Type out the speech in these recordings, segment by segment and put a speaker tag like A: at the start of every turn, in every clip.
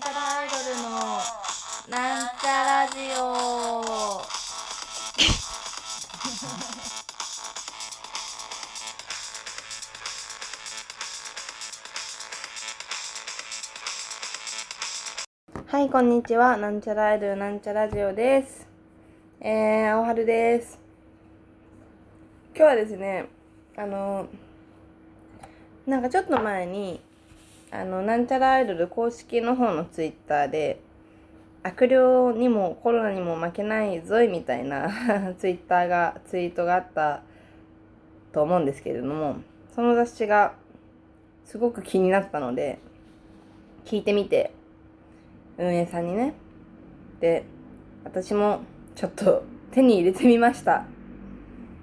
A: なんちゃらアイドルのなんちゃラジオ。はいこんにちは。なんちゃらアイドルなんちゃラジオです。えー、おはるです。今日はですねあのなんかちょっと前にあのなんちゃらアイドル公式の方のツイッターで悪霊にもコロナにも負けないぞいみたいな ツイッターがツイートがあったと思うんですけれどもその雑誌がすごく気になったので聞いてみて運営さんにね。で私もちょっと手に入れてみました。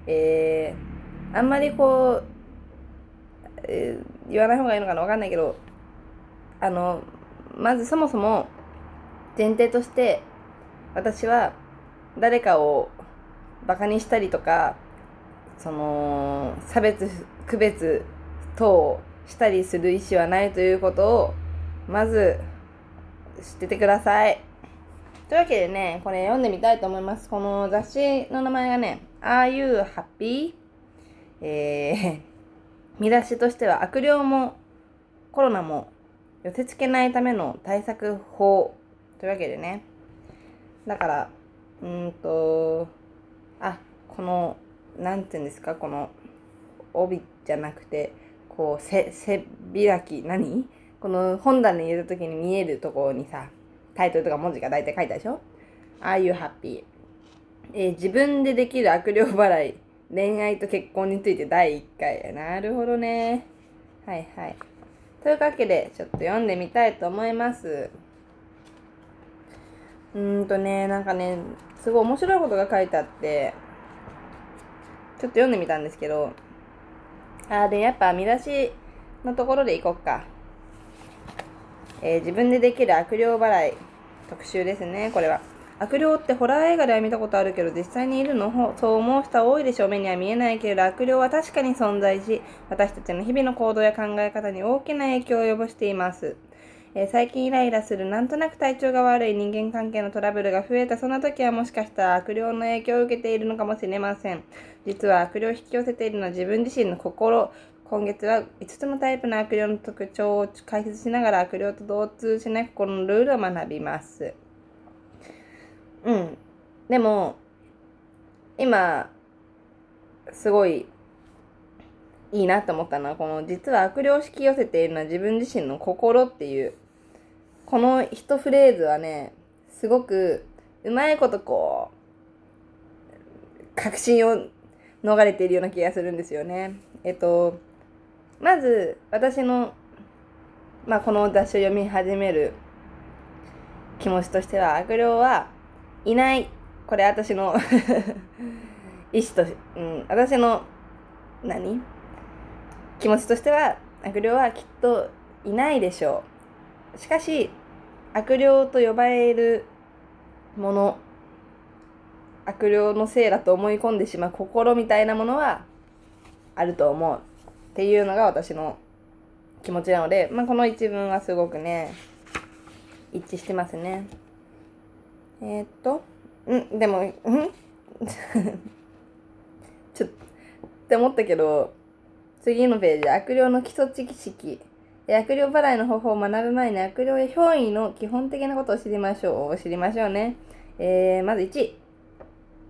A: えー、あんまりこう、えー、言わない方がいいのかなわかんないけどあのまずそもそも前提として私は誰かをバカにしたりとかその差別区別等したりする意思はないということをまず知っててください。というわけでね、これ読んでみたいと思います。この雑誌の名前がね、Are You Happy? えー、見出しとしては悪霊もコロナも寄せ付けないための対策法というわけでね。だから、うんと、あ、この、なんていうんですか、この帯じゃなくて、こう、背開き、何？この本棚に入れた時に見えるところにさ、タイトルとか文字が大体書いたでしょ ?Are you happy? えー、自分でできる悪霊払い、恋愛と結婚について第1回。なるほどね。はいはい。というわけで、ちょっと読んでみたいと思います。うーんとね、なんかね、すごい面白いことが書いてあって、ちょっと読んでみたんですけど、あ、で、やっぱ見出しのところでいこっか。えー、自分でできる悪霊払い特集ですね、これは。悪霊ってホラー映画では見たことあるけど実際にいるの？そう思う人は多いでしょ？う目には見えないけれど悪霊は確かに存在し私たちの日々の行動や考え方に大きな影響を及ぼしています。えー、最近イライラするなんとなく体調が悪い人間関係のトラブルが増えたそんな時はもしかしたら悪霊の影響を受けているのかもしれません。実は悪霊を引き寄せているのは自分自身の心。今月は5つのタイプの悪霊の特徴を解説しながら悪霊と同通しない心のルールを学びます。うん。でも、今、すごいいいなと思ったのは、この実は悪霊を引き寄せているのは自分自身の心っていうこの一フレーズはね、すごくうまいことこう、確信を逃れているような気がするんですよね。えっと、まず私の、まあ、この雑誌を読み始める気持ちとしては、悪霊はいない。これ私の 意思と、うん、私の何？気持ちとしては、悪霊はきっといないでしょう。しかし、悪霊と呼ばれるもの、悪霊のせいだと思い込んでしまう心みたいなものはあると思うっていうのが私の気持ちなので、まあ、この一文はすごくね、一致してますね。えー、っと、ん、でも、ん？ちょっと、って思ったけど、次のページ、悪霊の基礎知識。悪霊払いの方法を学ぶ前に悪霊や憑依の基本的なことを知りましょう。知りましょうね。えー、まず1、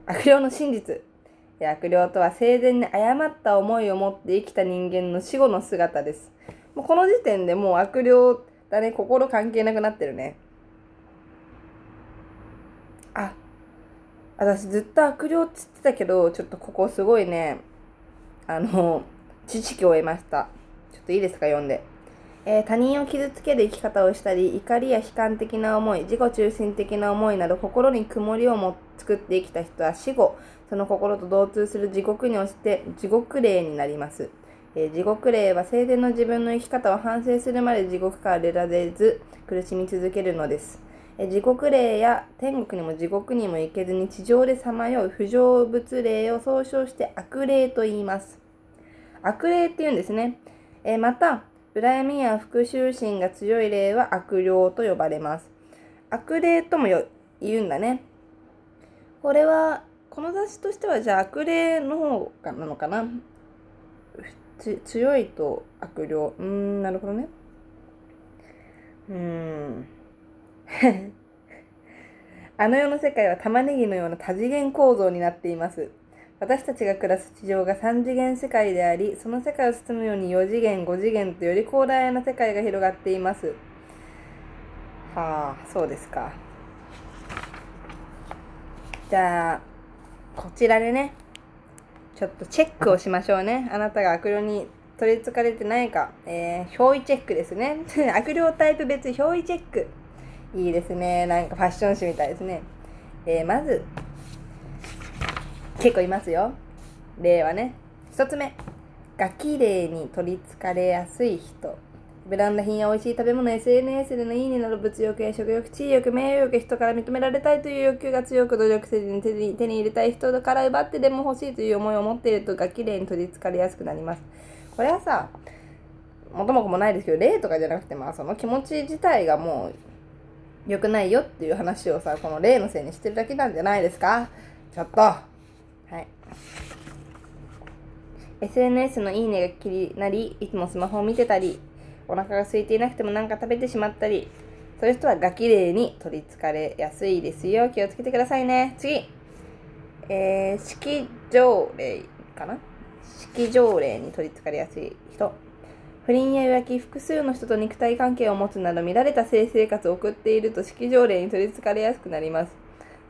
A: 悪霊の真実。悪霊とは生前に誤った思いを持って生きた人間の死後の姿です。もうこの時点でもう悪霊だね、心関係なくなってるね。あ、私ずっと悪霊って言ってたけど、ちょっとここすごいね、あの、知識を得ました。ちょっといいですか、読んで。えー、他人を傷つける生き方をしたり、怒りや悲観的な思い、自己中心的な思いなど、心に曇りをも作って生きた人は死後、その心と同通する地獄に落ちて地獄霊になります。えー、地獄霊は生前の自分の生き方を反省するまで地獄から出られず、苦しみ続けるのです。地獄霊や天国にも地獄にも行けずに地上でさまよう不成仏霊を総称して悪霊と言います。悪霊って言うんですね。えまた、恨みや復讐心が強い霊は悪霊と呼ばれます。悪霊とも言うんだね。これは、この雑誌としてはじゃあ悪霊の方かなのかな？強いと悪霊。うーん、なるほどね。うーん。あの世の世界は玉ねぎのような多次元構造になっています。私たちが暮らす地上が3次元世界であり、その世界を包むように4次元、5次元とより広大な世界が広がっています。はあ、そうですか。じゃあ、こちらでね、ちょっとチェックをしましょうね。あなたが悪霊に取り憑かれてないか。えー、表意チェックですね。悪霊タイプ別表意チェック。いいですね。なんかファッション誌みたいですね。えー、まず、結構いますよ。例はね。一つ目。ガキ霊に取り憑かれやすい人。ブランド品や美味しい食べ物、SNS でのいいねなど物欲や食欲、地位欲、名誉欲、人から認められたいという欲求が強く努力せずに手に手に入れたい人から奪ってでも欲しいという思いを持っているとガキ霊に取り憑かれやすくなります。これはさ、元も子もないですけど、霊とかじゃなくて、まあその気持ち自体がもう良くないよっていう話をさ、この霊のせいにしてるだけなんじゃないですか？ちょっと。はい。SNS のいいねが気になり、いつもスマホを見てたり、お腹が空いていなくても何か食べてしまったり、そういう人はガキ霊に取り憑かれやすいですよ。気をつけてくださいね。次。えー、式条例かな？式条例に取り憑かれやすい人。不倫や浮気、複数の人と肉体関係を持つなど乱れた性生活を送っていると式条例に取り憑かれやすくなります。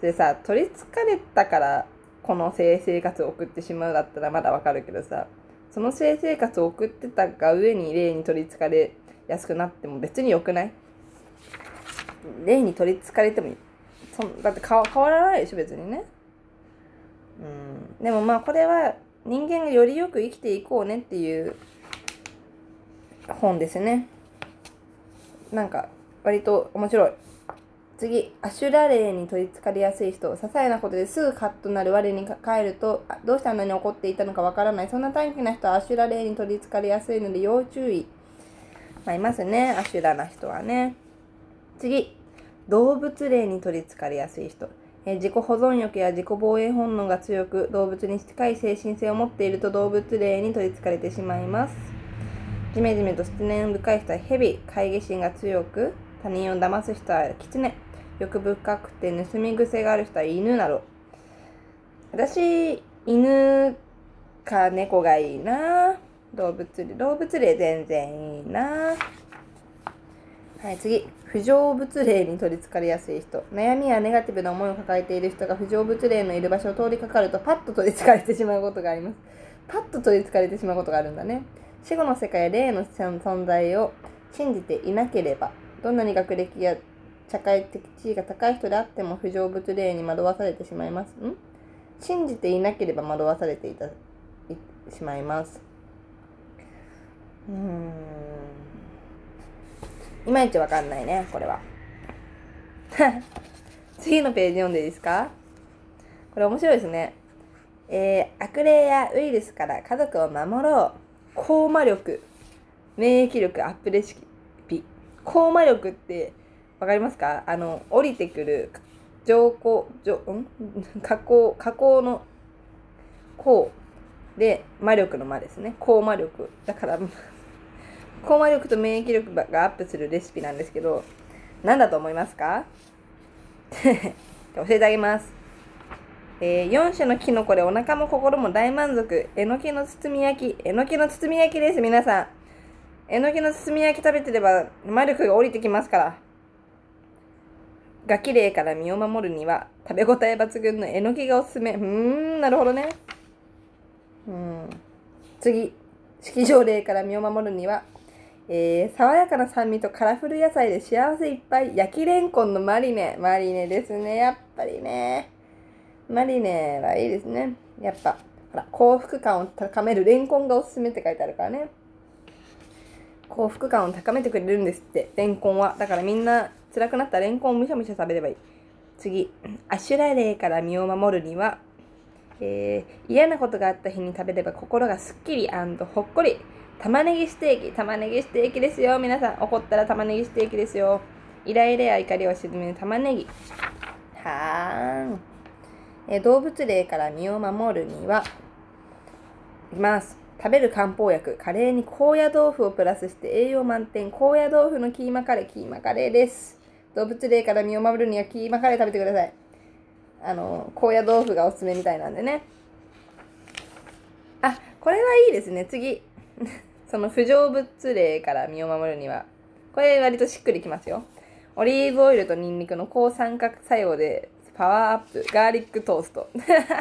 A: でさ、取り憑かれたからこの性生活を送ってしまうだったらまだわかるけどさ、その性生活を送ってたが上に霊に取り憑かれやすくなっても別に良くない？霊に取り憑かれてもそだって変わ変わらないでしょ別にね。うん。でもまあこれは人間がよりよく生きていこうねっていう本ですね。なんか割と面白い。次、アシュラ霊に取り憑かれやすい人、些細なことですぐカッとなる我に帰ると、どうしてあんなに怒っていたのかわからない。そんな短気な人はアシュラ霊に取り憑かれやすいので要注意。まあ、いますね、アシュラな人はね。次、動物霊に取り憑かれやすい人。え自己保存欲や自己防衛本能が強く、動物に近い精神性を持っていると動物霊に取り憑かれてしまいます。じめじめと失念深い人は蛇、懐疑心が強く、他人を騙す人は狐、欲深くて盗み癖がある人は犬など。私、犬か猫がいいな動物霊、動物霊全然いいなはい、次。不成仏霊に取り憑かれやすい人。悩みやネガティブな思いを抱えている人が不成仏霊のいる場所を通りかかるとパッと取り憑かれてしまうことがあります。パッと取り憑かれてしまうことがあるんだね。死後の世界や霊の存在を信じていなければ、どんなに学歴や社会的地位が高い人であっても不成仏霊に惑わされてしまいます。ん？信じていなければ惑わされていたいしまいます。うーん。いまいちわかんないね、これは。次のページ読んでいいですか？これ面白いですね。えー、悪霊やウイルスから家族を守ろう。高魔力、免疫力アップレシピ。高魔力ってわかりますか？あの、降りてくる上降、上、ん？加工、加工の高で魔力の魔ですね。高魔力。だから、高魔力と免疫力がアップするレシピなんですけど、何だと思いますか？教えてあげます。えー、4種のキノコでお腹も心も大満足。えのきの包み焼き。えのきの包み焼きです、皆さん。えのきの包み焼き食べてれば魔力が降りてきますから。ガキ霊から身を守るには食べ応え抜群のえのきがおすすめ。うーん、なるほどね。うん。次。式場霊から身を守るには、えー、爽やかな酸味とカラフル野菜で幸せいっぱい。焼きレンコンのマリネ。マリネですね。やっぱりね。マリネはいいですね。やっぱ、ほら、幸福感を高めるレンコンがおすすめって書いてあるからね。幸福感を高めてくれるんですって、レンコンは。だからみんな辛くなったレンコンをむしゃむしゃ食べればいい。次、アシュラ霊から身を守るには、えー、嫌なことがあった日に食べれば心がすっきりほっこり。玉ねぎステーキ。玉ねぎステーキですよ。皆さん、怒ったら玉ねぎステーキですよ。イライラや怒りを沈める玉ねぎ。はーん。え動物霊から身を守るには、います。食べる漢方薬。カレーに高野豆腐をプラスして栄養満点。高野豆腐のキーマカレー。キーマカレーです。動物霊から身を守るにはキーマカレー食べてください。あの、高野豆腐がおすすめみたいなんでね。あ、これはいいですね。次。その不成物霊から身を守るには。これ割としっくりきますよ。オリーブオイルとニンニクの抗酸化作用でパワーアップ。ガーリックトースト。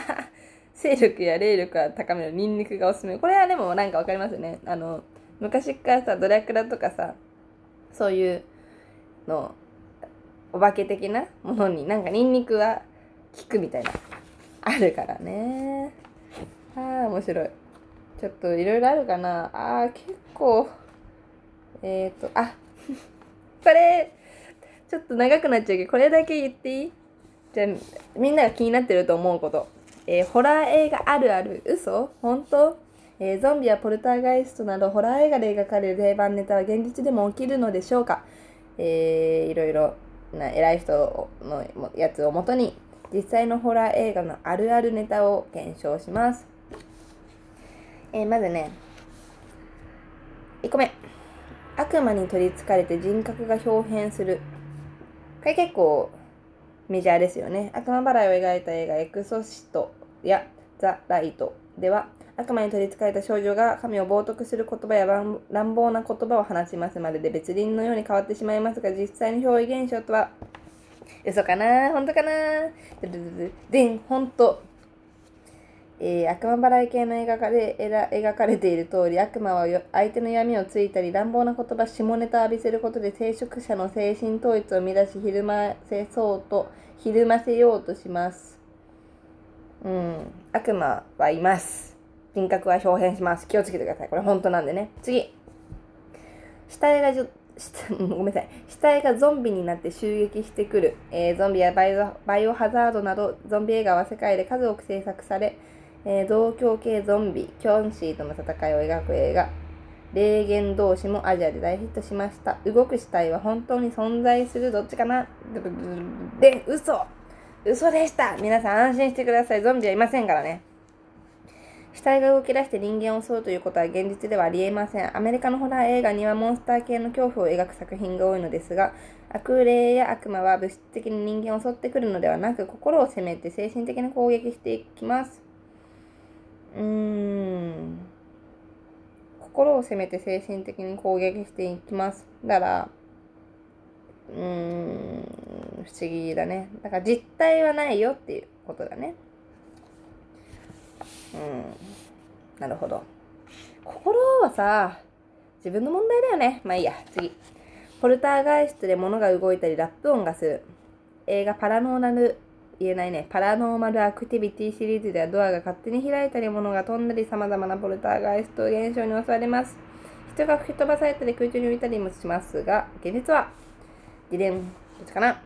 A: 精力や霊力が高めるニンニクがおすすめ。これはでもなんかわかりますよね。あの、昔からさ、ドラクラとかさ、そういうの、お化け的なものになんかニンニクは効くみたいな、あるからね。ああ、面白い。ちょっといろいろあるかな。ああ、結構、えっ、ー、と、あ、これ、ちょっと長くなっちゃうけど、これだけ言っていい？じゃ、みんなが気になってると思うこと。えー、ホラー映画あるある嘘？本当？えー、ゾンビやポルターガイストなどホラー映画で描かれる定番ネタは現実でも起きるのでしょうか、えー、いろいろな偉い人のやつをもとに実際のホラー映画のあるあるネタを検証します。えー、まずね、1個目。悪魔に取りつかれて人格が表変する。これ結構メジャーですよね。悪魔払いを描いた映画エクソシストやザ・ライトでは悪魔に取り憑かれた少女が神を冒涜する言葉や乱暴な言葉を話しますまでで別人のように変わってしまいますが実際の表現現象とは嘘かな本当かなでん、本当。えー、悪魔払い系の描かれ描かれている通り、悪魔は相手の闇をついたり、乱暴な言葉、下ネタを浴びせることで、聖職者の精神統一を乱し、ひるませそうと、ひるませようとします。うん、悪魔はいます。人格は表変します。気をつけてください。これ本当なんでね。次。死体がじょごめんなさい。死体がゾンビになって襲撃してくる。えー、ゾンビやバイオバイオハザードなど、ゾンビ映画は世界で数多く制作され、えー、同郷系ゾンビ、キョンシーとの戦いを描く映画、霊言同士もアジアで大ヒットしました。動く死体は本当に存在するどっちかな？で、嘘嘘でした皆さん安心してください。ゾンビはいませんからね。死体が動き出して人間を襲うということは現実ではありえません。アメリカのホラー映画にはモンスター系の恐怖を描く作品が多いのですが、悪霊や悪魔は物質的に人間を襲ってくるのではなく、心を責めて精神的に攻撃していきます。うん。心を責めて精神的に攻撃していきますだからうん不思議だね。だから実体はないよっていうことだね。うん。なるほど。心はさ自分の問題だよね。まあいいや。次。ポルターガイストで物が動いたりラップ音がする。映画パラノーナル言えないね。パラノーマルアクティビティシリーズではドアが勝手に開いたり、物が飛んだり、様々なポルターガイスト現象に襲われます。人が吹き飛ばされたり、空中に浮いたりもしますが、現実は、ディレン、どっちかな？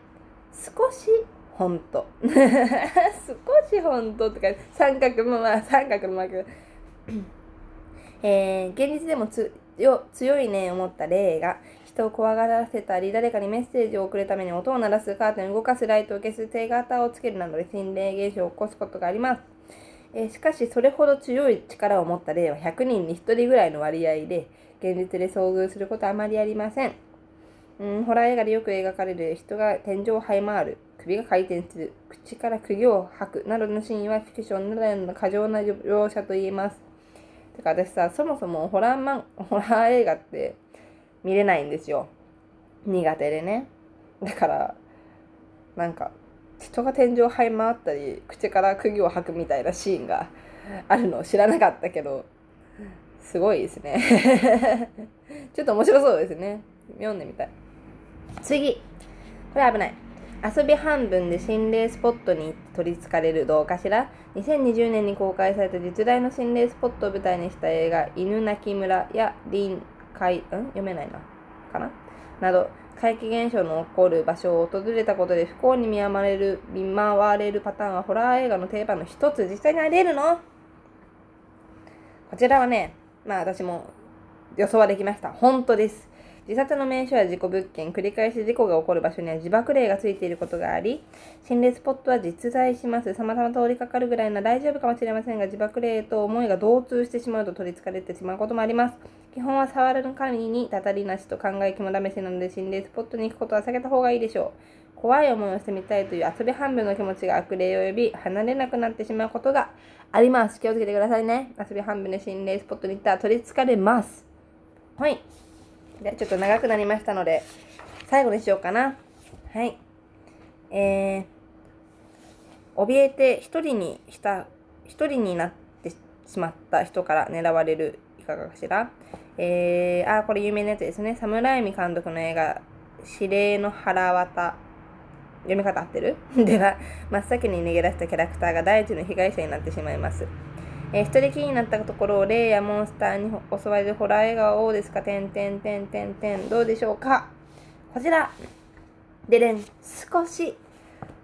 A: 少し本当。少し本当とか、三角もまあ、三角のマーク。えー、現実でも強い念を持った霊が人を怖がらせたり、誰かにメッセージを送るために音を鳴らす、カーテンを動かす、ライトを消す、手形をつけるなどで心霊現象を起こすことがあります。えー、しかし、それほど強い力を持った例は100人に1人ぐらいの割合で、現実で遭遇することはあまりありません。うん、ホラー映画でよく描かれる人が天井を這い回る、首が回転する、口から釘を吐くなどのシーンはフィクションならの過剰な描写と言えます。てか私さ、そもそもホラーマン、ホラー映画って見れないんですよ。苦手でね。だから、なんか、人が天井這い回ったり、口から釘を吐くみたいなシーンがあるのを知らなかったけど、すごいですね。ちょっと面白そうですね。読んでみたい。次。これ危ない。遊び半分で心霊スポットに取り憑かれるどうかしら2020年に公開された実在の心霊スポットを舞台にした映画犬鳴村や林海、ん？読めないな。かな？など、怪奇現象の起こる場所を訪れたことで不幸に見舞われる、見舞われるパターンはホラー映画の定番の一つ。実際にあり得るの？こちらはね、まあ私も予想はできました。本当です。自殺の名所や事故物件、繰り返し事故が起こる場所には自爆霊がついていることがあり、心霊スポットは実在します。様々通りかかるぐらいなら大丈夫かもしれませんが、自爆霊と思いが同通してしまうと取り憑かれてしまうこともあります。基本は触る神にたたりなしと考え肝試しなので、心霊スポットに行くことは避けた方がいいでしょう。怖い思いをしてみたいという遊び半分の気持ちが悪霊を呼び、離れなくなってしまうことがあります。気をつけてくださいね。遊び半分で心霊スポットに行ったら取り憑かれます。はい。で、ちょっと長くなりましたので、最後にしようかな。はい。えー、怯えて一人にした、一人になってしまった人から狙われる、いかがかしら？えー、あ、これ有名なやつですね。サムライミ監督の映画、指令の腹渡。読み方合ってる？では、真っ先に逃げ出したキャラクターが第一の被害者になってしまいます。えー、一人きりになったところを霊やモンスターに襲われるホラー映画は王ですか？てんてんてんてんてん。どうでしょうか？こちら。でれん。少し。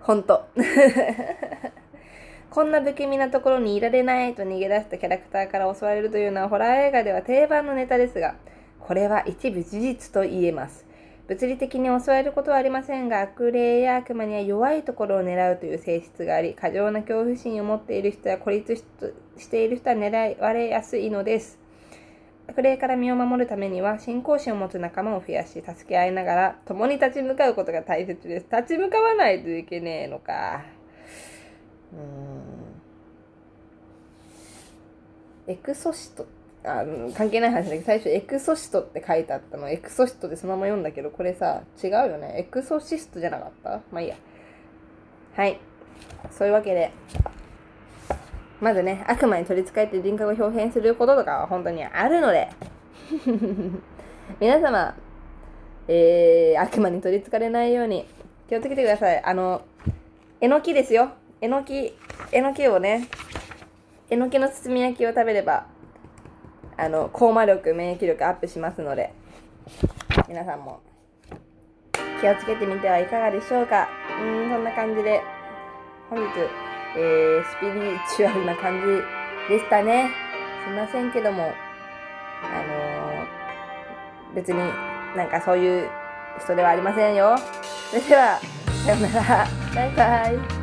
A: ほんと。こんな不気味なところにいられないと逃げ出したキャラクターから襲われるというのはホラー映画では定番のネタですが、これは一部事実と言えます。物理的に襲われることはありませんが、悪霊や悪魔には弱いところを狙うという性質があり、過剰な恐怖心を持っている人や孤立している人は狙われやすいのです。悪霊から身を守るためには、信仰心を持つ仲間を増やし、助け合いながら、共に立ち向かうことが大切です。立ち向かわないといけねえのか。うん。エクソシトあの関係ない話だけど、最初エクソシトって書いてあったの。エクソシトでそのまま読んだけど、これさ、違うよね。エクソシストじゃなかった？まあいいや。はい。そういうわけで、まずね、悪魔に取り憑かれて人格を表現することとかは本当にあるので、皆様、えー、悪魔に取り憑かれないように気をつけてください。あの、えのきですよ。えのき、えのきをね、えのきの包み焼きを食べれば、あの、高魔力、免疫力アップしますので、皆さんも気をつけてみてはいかがでしょうか。うん、そんな感じで、本日、えー、スピリチュアルな感じでしたね。すいませんけども、あのー、別になんかそういう人ではありませんよ。それでは、さよなら。バイバイ。